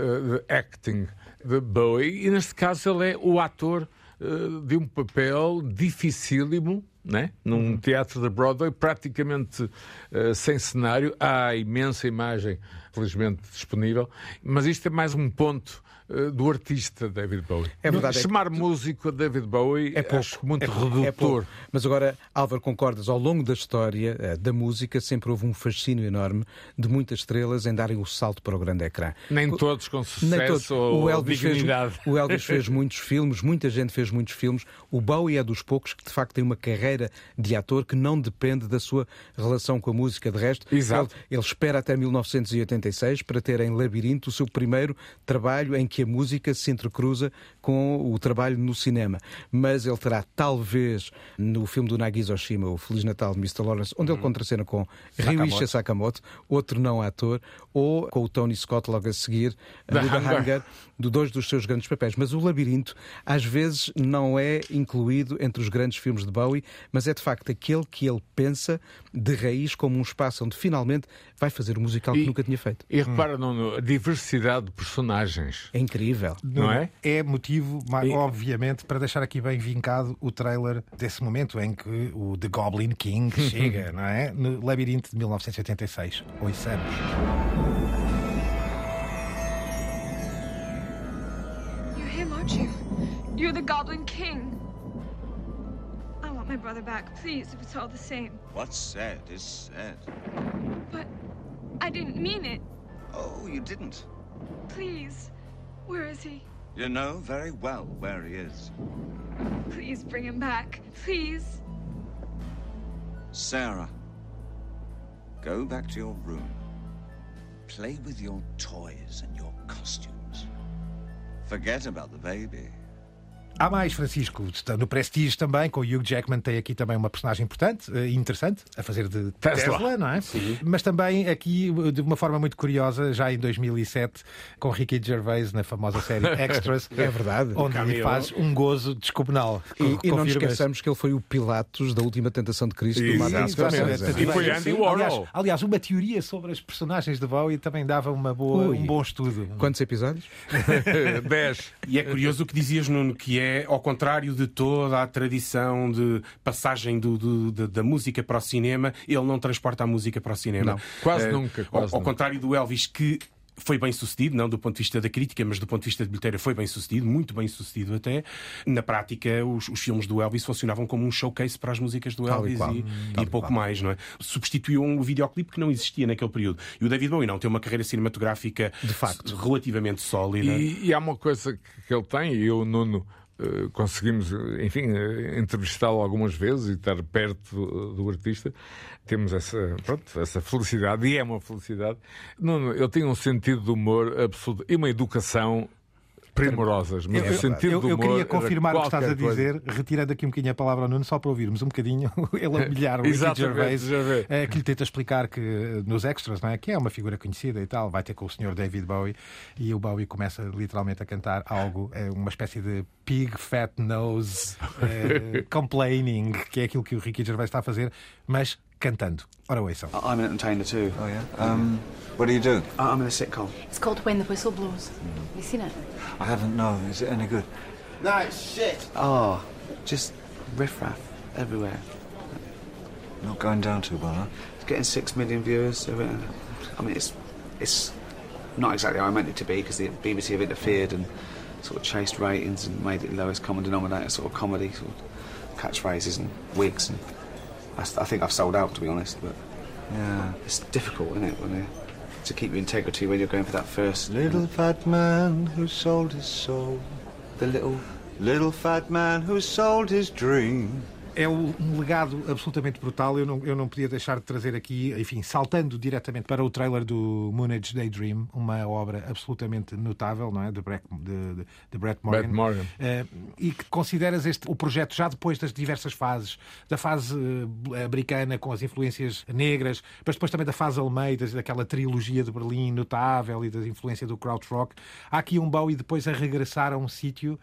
de acting de Bowie, e neste caso ele é o ator eh, de um papel dificílimo, né? num teatro da Broadway, praticamente eh, sem cenário. Há imensa imagem, felizmente, disponível, mas isto é mais um ponto do artista David Bowie. É verdade, é Chamar músico a David Bowie É pouco, acho muito é pouco, redutor. é. Mas agora, Álvaro, concordas? Ao longo da história eh, da música sempre houve um fascínio enorme de muitas estrelas em darem o salto para o grande ecrã. Nem todos com sucesso Nem todos. ou O Elvis, fez, dignidade. o Elvis fez muitos filmes, muita gente fez muitos filmes. O Bowie é dos poucos que de facto tem uma carreira de ator que não depende da sua relação com a música. De resto, Exato. Ele, ele espera até 1986 para ter em Labirinto o seu primeiro trabalho em que a música se entrecruza com o trabalho no cinema. Mas ele terá, talvez, no filme do Nagisa Oshima, O Feliz Natal de Mr. Lawrence, onde ele contracena com Ryuichi Sakamoto, outro não ator, ou com o Tony Scott logo a seguir, The Hunger. Hunger, de dois dos seus grandes papéis. Mas o Labirinto, às vezes, não é incluído entre os grandes filmes de Bowie, mas é de facto aquele que ele pensa de raiz como um espaço onde finalmente vai fazer o musical que E- nunca tinha feito. E repara, Nuno, a diversidade de personagens. É incrível. Não é? É motivo, ma- E- obviamente, para deixar aqui bem vincado o trailer desse momento em que o The Goblin King chega, não é? No Labirinto de 1986. Ouçamos. You're him, aren't you? You're the Goblin King. I want my brother back, please, if it's all the same. What's said is said. But I didn't mean it. Oh, you didn't. Please. Where is he? You know very well where he is. Please bring him back. Please. Sarah, go back to your room. Play with your toys and your costumes. Forget about the baby. Há mais, Francisco. No Prestige também, com o Hugh Jackman, tem aqui também uma personagem importante e interessante, a fazer de Tesla, Tesla não é? Sim. Mas também aqui, de uma forma muito curiosa, já em 2007, com Ricky Gervais na famosa série Extras. é verdade. Onde ele faz um gozo descomunal. E, e não nos esqueçamos que ele foi o Pilatos da última tentação de Cristo. Exatamente. E foi Andy Warhol. Aliás, aliás, uma teoria sobre as personagens de Bowie também dava uma boa, um bom estudo. Quantos episódios? Dez. E é curioso o que dizias, Nuno, que é ao contrário de toda a tradição de passagem do, do, de, da música para o cinema, ele não transporta a música para o cinema. Não, quase nunca. Quase ao, nunca. ao contrário do Elvis, que foi bem sucedido, não do ponto de vista da crítica, mas do ponto de vista de bilheteira foi bem sucedido, muito bem sucedido até. Na prática, os, os filmes do Elvis funcionavam como um showcase para as músicas do Elvis e, e, e pouco mais, não é? Substituíam o videoclipe que não existia naquele período. E o David Bowie não, tem uma carreira cinematográfica de facto relativamente sólida. E, e há uma coisa que ele tem, e o Nuno. Uh, conseguimos, enfim, uh, entrevistá-lo algumas vezes e estar perto do, do, artista. Temos essa, pronto, essa felicidade, e é uma felicidade. Nuno, ele tem um sentido de humor absoluto e uma educação primorosas, mas eu, no sentido eu, do eu humor. queria confirmar o que estás a coisa. dizer, retirando aqui um bocadinho a palavra ao Nuno, só para ouvirmos um bocadinho ele a humilhar o Ricky Gervais. É, que lhe tenta explicar que nos extras, não é? que é uma figura conhecida e tal, vai ter com o senhor David Bowie, e o Bowie começa literalmente a cantar algo, é uma espécie de pig fat nose é, complaining, que é aquilo que o Ricky Gervais está a fazer, mas cantando. Ora, ouçam. I'm an entertainer too. Oh, yeah? Um, what do you do? I'm in a sitcom. It's called When the Whistle Blows. Have you seen it? I haven't, no. Is it any good? No, it's shit. Oh, just riffraff everywhere. Not going down too well, huh? It's getting six million viewers. of it. I mean, it's it's not exactly how I meant it to be because the BBC have interfered and sort of chased ratings and made it lowest common denominator sort of comedy, sort of catchphrases and wigs and I, I think I've sold out to be honest, but Yeah. it's difficult, isn't it, when you, to keep your integrity when you're going for that first Little fat man who sold his soul. the little Little fat man who sold his dream. É um legado absolutamente brutal. Eu não, eu não podia deixar de trazer aqui, enfim, saltando diretamente para o trailer do Moonage Daydream, uma obra absolutamente notável, não é? De, Brett, de, de, de Brett Morgan. Brett Morgan. Eh, e que consideras este, o projeto já depois das diversas fases, da fase eh, americana com as influências negras, mas depois também da fase alemã, e das- daquela trilogia de Berlim notável e da influência do krautrock. Há aqui um Bowie depois a regressar a um sítio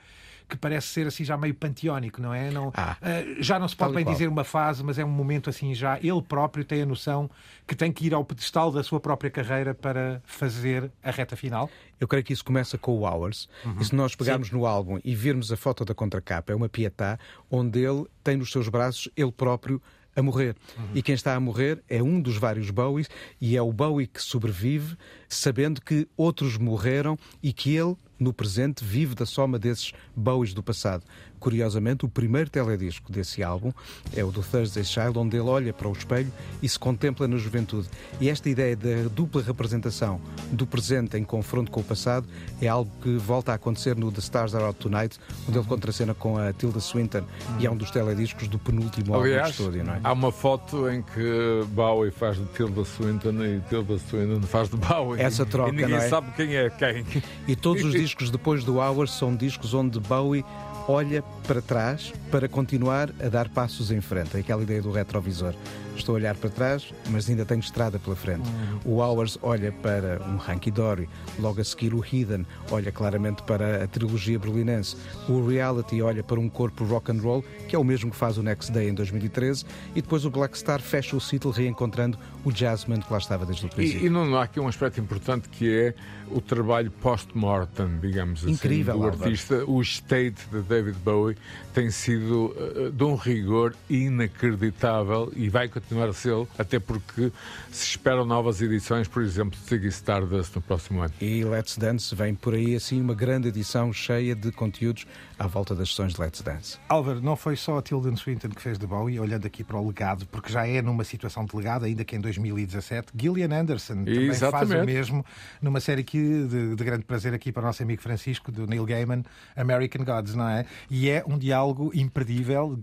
que parece ser assim já meio panteónico, não é? Não, Ah. eh, já não se pode bem qual. dizer uma fase, mas é um momento assim já. Ele próprio tem a noção que tem que ir ao pedestal da sua própria carreira para fazer a reta final. Eu creio que isso começa com o Hours. E se nós pegarmos no álbum e virmos a foto da contracapa, é uma pietá onde ele tem nos seus braços ele próprio a morrer. E quem está a morrer é um dos vários Bowies e é o Bowie que sobrevive, sabendo que outros morreram e que ele, no presente, vive da soma desses Bowies do passado. Curiosamente, o primeiro teledisco desse álbum é o do Thursday Child, onde ele olha para o espelho e se contempla na juventude. E esta ideia da dupla representação do presente em confronto com o passado é algo que volta a acontecer no The Stars Are Out Tonight, onde ele contracena com a Tilda Swinton e é um dos telediscos do penúltimo álbum de Aliás, estúdio, não é? há uma foto em que Bowie faz de Tilda Swinton e Tilda Swinton faz de Bowie. Essa troca, E ninguém não é? sabe quem é quem. E todos os discos depois do Hours são discos onde Bowie olha para trás para continuar a dar passos em frente. Aquela ideia do retrovisor. Estou a olhar para trás, mas ainda tenho estrada pela frente. O Hours olha para um Hanky Dory, logo a seguir o Hidden olha claramente para a trilogia berlinense. O Reality olha para um corpo rock and roll, que é o mesmo que faz o Next Day em 2013, e depois o Black Star fecha o ciclo reencontrando o Jazzman que lá estava desde o princípio. E, e não há aqui um aspecto importante que é o trabalho post-mortem, digamos assim, Incrível, do Álvaro. artista. O state de David Bowie tem sido eh, de um rigor inacreditável e vai continuar a ser, até porque se esperam novas edições, por exemplo, de Ziggy Stardust no próximo ano. E Let's Dance vem por aí assim uma grande edição cheia de conteúdos à volta das sessões de Let's Dance. Álvaro, não foi só a Tilden Swinton que fez de Bowie, olhando aqui para o legado, porque já é numa situação de legado, ainda que em 2017. Gillian Anderson também faz o mesmo numa série que, de, de grande prazer aqui para o nosso amigo Francisco, do Neil Gaiman, American Gods, não é? E é um diálogo imperdível,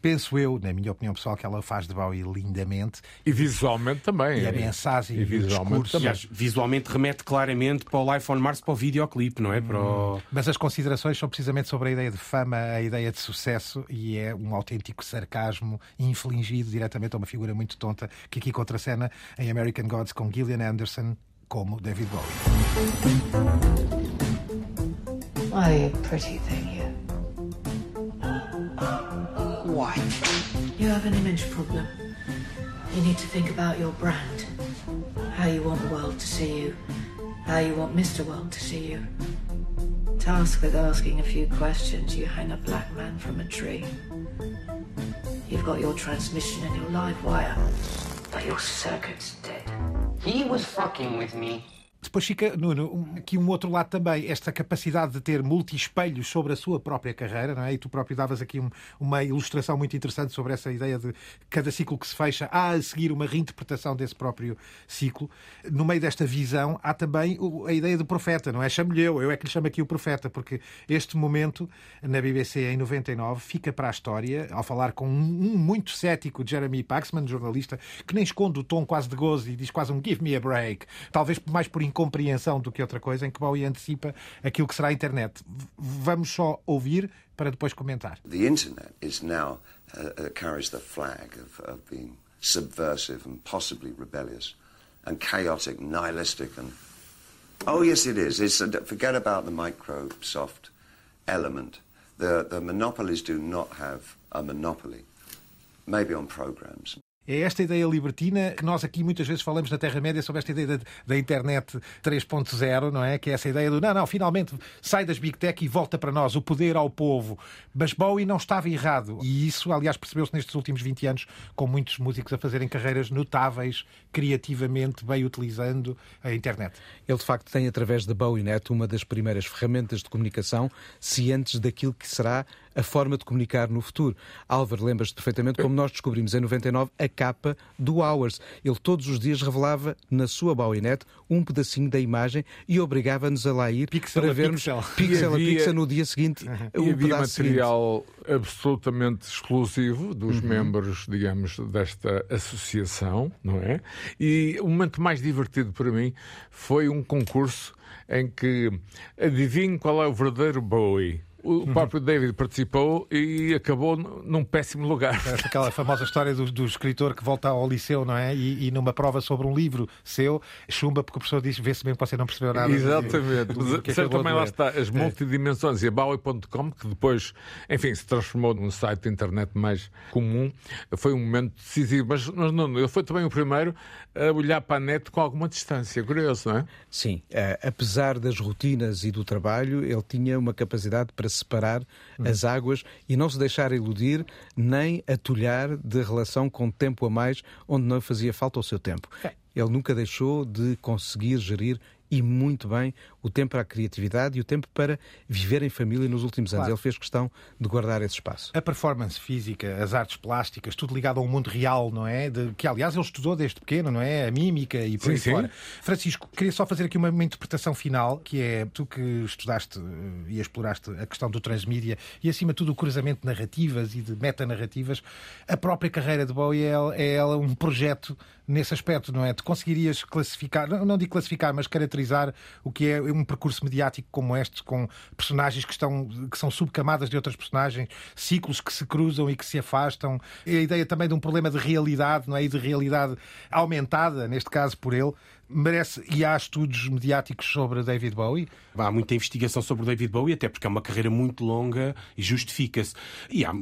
penso eu, na minha opinião pessoal, que ela faz de Bowie Bowie lindamente. E visualmente também. E a mensagem e visualmente também. Aliás, visualmente remete claramente para o Life on Mars, para o videoclipe, não é? Para o... Mas as considerações são precisamente sobre a ideia de fama, a ideia de sucesso e é um autêntico sarcasmo infligido diretamente a uma figura muito tonta que aqui contracena em American Gods com Gillian Anderson como David Bowie. You a pretty thing, you? Why? You have an image problem. You need to think about your brand. How you want the world to see you. How you want Mr. World to see you. Tasked with asking a few questions, you hang a black man from a tree. You've got your transmission and your live wire, but your circuit's dead. He was fucking with me. Depois fica, Nuno, aqui um outro lado também, esta capacidade de ter multi-espelhos sobre a sua própria carreira, não é? E tu próprio davas aqui um, uma ilustração muito interessante sobre essa ideia de cada ciclo que se fecha há a seguir uma reinterpretação desse próprio ciclo. No meio desta visão há também a ideia do profeta, não é? Chamo-lhe eu, eu é que lhe chamo aqui o profeta, porque este momento na BBC em 99 fica para a história ao falar com um, muito cético Jeremy Paxman, jornalista, que nem esconde o tom quase de gozo e diz quase um give me a break, talvez mais por incompreensão do que outra coisa, em que Bowie antecipa aquilo que será a internet. Vamos só ouvir para depois comentar. The internet is now uh, uh, carries the flag of, of being subversive and possibly rebellious and chaotic, nihilistic and oh yes, it is. It's a, forget about the Microsoft element. The the monopolies do not have a monopoly. Maybe on programs. É esta ideia libertina que nós aqui muitas vezes falamos na Terra-média sobre esta ideia da, internet 3.0, não é? Que é essa ideia do não, não, finalmente sai das Big Tech e volta para nós, o poder ao povo. Mas Bowie não estava errado. E isso, aliás, percebeu-se nestes últimos 20 anos, com muitos músicos a fazerem carreiras notáveis, criativamente, bem utilizando a internet. Ele, de facto, tem, através da BowieNet, uma das primeiras ferramentas de comunicação cientes daquilo que será a forma de comunicar no futuro. Álvaro, lembras-te perfeitamente como nós descobrimos em 99 a capa do Hours. Ele todos os dias revelava na sua BowieNet um pedacinho da imagem e obrigava-nos a lá ir pixel para vermos pixel, pixel a pixel no dia seguinte. E um havia material seguinte. absolutamente exclusivo dos uhum. membros, digamos, desta associação, não é? E o momento mais divertido para mim foi um concurso em que adivinhe qual é o verdadeiro Bowie. O próprio David participou e acabou num péssimo lugar. É aquela famosa história do, do, escritor que volta ao liceu, não é? E, e, numa prova sobre um livro seu, chumba porque o professor diz: vê-se bem que você não percebeu nada. Exatamente. Do, que é também lá está as multidimensões e a Bowie.com, que depois, enfim, se transformou num site de internet mais comum, foi um momento decisivo. Mas, mas não, ele foi também o primeiro a olhar para a net com alguma distância. Curioso, não é? Sim. Uh, apesar das rotinas e do trabalho, ele tinha uma capacidade para separar hum. as águas e não se deixar iludir nem atulhar de relação com tempo a mais onde não fazia falta o seu tempo. É. Ele nunca deixou de conseguir gerir e muito bem o tempo para a criatividade e o tempo para viver em família nos últimos anos. Claro. Ele fez questão de guardar esse espaço. A performance física, as artes plásticas, tudo ligado ao mundo real, não é? De, que, aliás, ele estudou desde pequeno, não é? A mímica e por sim, aí sim. fora. Francisco, queria só fazer aqui uma, uma, interpretação final, que é tu que estudaste eh, e exploraste a questão do transmídia e, acima de tudo, o cruzamento de narrativas e de metanarrativas. A própria carreira de Bowie é, é ela um projeto nesse aspecto, não é? Tu conseguirias classificar, não, não digo classificar, mas caracterizar o que é um percurso mediático como este, com personagens que, estão, que são subcamadas de outras personagens, ciclos que se cruzam e que se afastam. E a ideia também de um problema de realidade, não é? E de realidade aumentada, neste caso por ele, merece e há estudos mediáticos sobre David Bowie? Há muita investigação sobre David Bowie, até porque é uma carreira muito longa e justifica-se. E há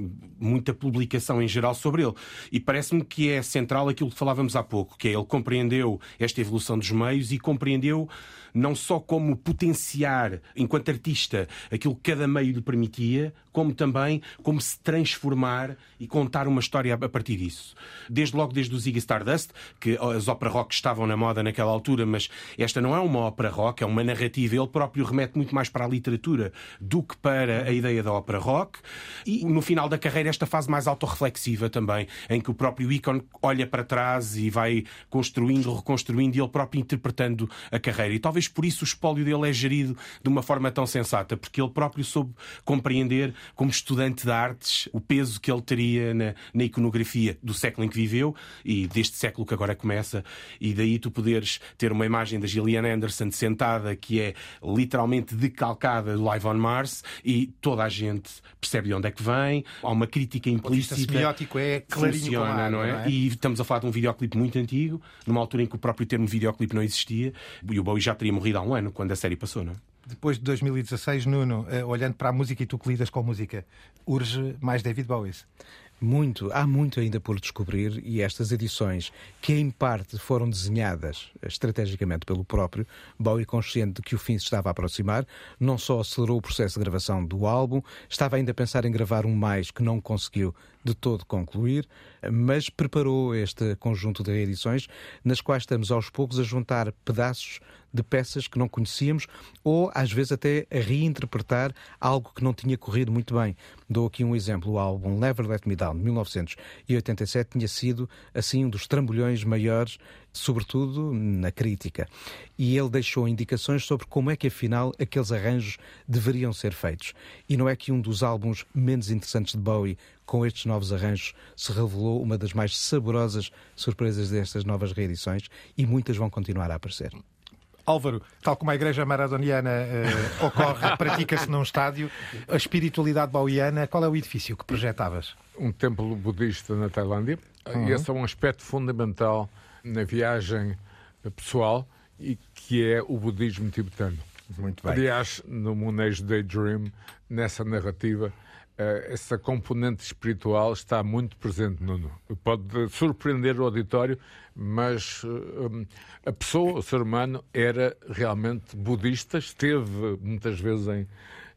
muita publicação em geral sobre ele. E parece-me que é central aquilo que falávamos há pouco, que é ele compreendeu esta evolução dos meios e compreendeu não só como potenciar, enquanto artista, aquilo que cada meio lhe permitia, como também como se transformar e contar uma história a partir disso. Desde logo desde o Ziggy Stardust, que as ópera rock estavam na moda naquela altura, mas esta não é uma ópera rock, é uma narrativa. Ele próprio remete muito mais para a literatura do que para a ideia da ópera rock. E no final da carreira, esta fase mais autorreflexiva também, em que o próprio ícone olha para trás e vai construindo, reconstruindo e ele próprio interpretando a carreira. E talvez por isso o espólio dele é gerido de uma forma tão sensata, porque ele próprio soube compreender, como estudante de artes, o peso que ele teria na, na iconografia do século em que viveu e deste século que agora começa. E daí tu poderes ter uma imagem da Gillian Anderson sentada que é literalmente decalcada do Live on Mars e toda a gente percebe de onde é que vem. Há uma crítica implícita. O semiótico é clarinho funciona, não, é? não é? E estamos a falar de um videoclipe muito antigo, numa altura em que o próprio termo videoclipe não existia e o Bowie já teria morrido há um ano quando a série passou, não é? Depois de 2016, Nuno, eh, olhando para a música e tu que lidas com música, urge mais David Bowie? Muito, há muito ainda por descobrir e estas edições, que em parte foram desenhadas estrategicamente pelo próprio, Bowie, consciente de que o fim se estava a aproximar, não só acelerou o processo de gravação do álbum, estava ainda a pensar em gravar um mais que não conseguiu de todo concluir, mas preparou este conjunto de reedições, nas quais estamos aos poucos a juntar pedaços de peças que não conhecíamos ou às vezes até a reinterpretar algo que não tinha corrido muito bem. Dou aqui um exemplo: o álbum Never Let Me Down, de 1987, tinha sido assim um dos trambolhões maiores, sobretudo na crítica. E ele deixou indicações sobre como é que afinal aqueles arranjos deveriam ser feitos. E não é que um dos álbuns menos interessantes de Bowie com estes novos arranjos, se revelou uma das mais saborosas surpresas destas novas reedições e muitas vão continuar a aparecer. Álvaro, tal como a igreja maradoniana eh, ocorre, pratica-se num estádio, a espiritualidade bowiana, qual é o edifício que projetavas? Um templo budista na Tailândia. Uhum. Esse é um aspecto fundamental na viagem pessoal e que é o budismo tibetano. Muito bem. Aliás, no Monejo Daydream, nessa narrativa, essa componente espiritual está muito presente, Nuno. Pode surpreender o auditório, mas eh, a pessoa, o ser humano, era realmente budista, esteve muitas vezes em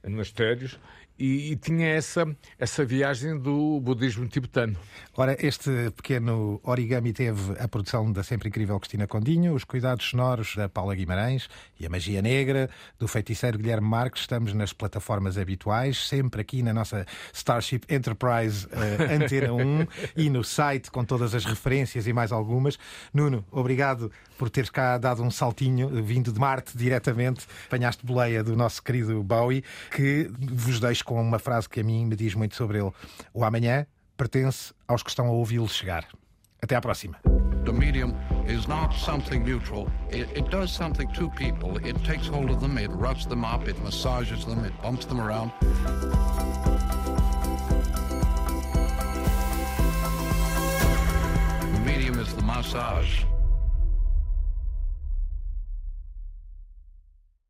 monastérios e, e, tinha essa, essa viagem do budismo tibetano. Ora, este pequeno origami teve a produção da sempre incrível Cristina Condinho, os cuidados sonoros da Paula Guimarães e a magia negra do feiticeiro Guilherme Marques. Estamos nas plataformas habituais, sempre aqui na nossa Starship Enterprise uh, Antena 1 e no site com todas as referências e mais algumas. Nuno, obrigado por teres cá dado um saltinho, vindo de Marte diretamente. Apanhaste boleia do nosso querido Bowie, que vos deixo com uma frase que a mim me diz muito sobre ele. O amanhã pertence aos que estão a ouvi-lo chegar. Até à próxima. The medium is not something neutral. It, it, does something to people. It takes hold of them, it rubs them up, it massages them, it bumps them around. The medium is the massage.